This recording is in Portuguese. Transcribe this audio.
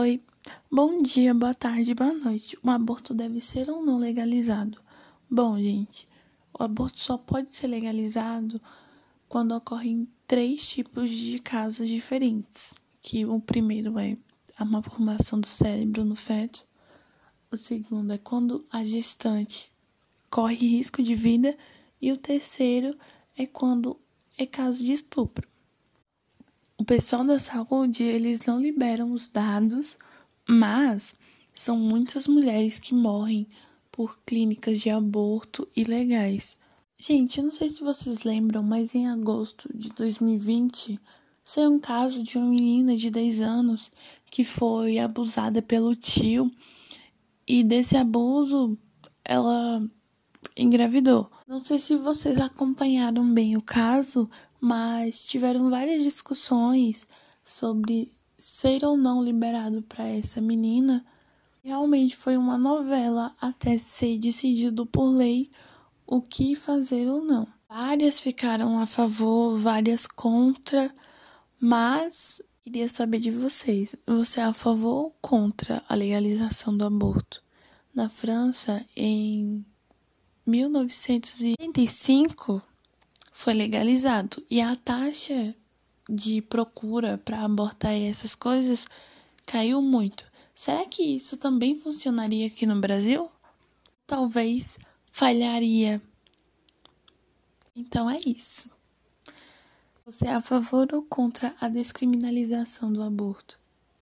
Oi, bom dia, boa tarde, boa noite. O aborto deve ser ou não legalizado? Bom, gente, o aborto só pode ser legalizado quando ocorrem três tipos de casos diferentes. Que o primeiro é a malformação do cérebro no feto. O segundo é quando a gestante corre risco de vida. E o terceiro é quando é caso de estupro pessoal da saúde, eles não liberam os dados, mas são muitas mulheres que morrem por clínicas de aborto ilegais. Gente, eu não sei se vocês lembram, mas em agosto de 2020 saiu um caso de uma menina de 10 anos que foi abusada pelo tio e desse abuso ela engravidou. Não sei se vocês acompanharam bem o caso, mas tiveram várias discussões sobre ser ou não liberado para essa menina. Realmente foi uma novela até ser decidido por lei o que fazer ou não. Várias ficaram a favor, várias contra, mas queria saber de vocês: você é a favor ou contra a legalização do aborto? Na França, em 1985, foi legalizado e a taxa de procura para abortar essas coisas caiu muito. Será que isso também funcionaria aqui no Brasil? Talvez falharia. Então é isso. Você é a favor ou contra a descriminalização do aborto?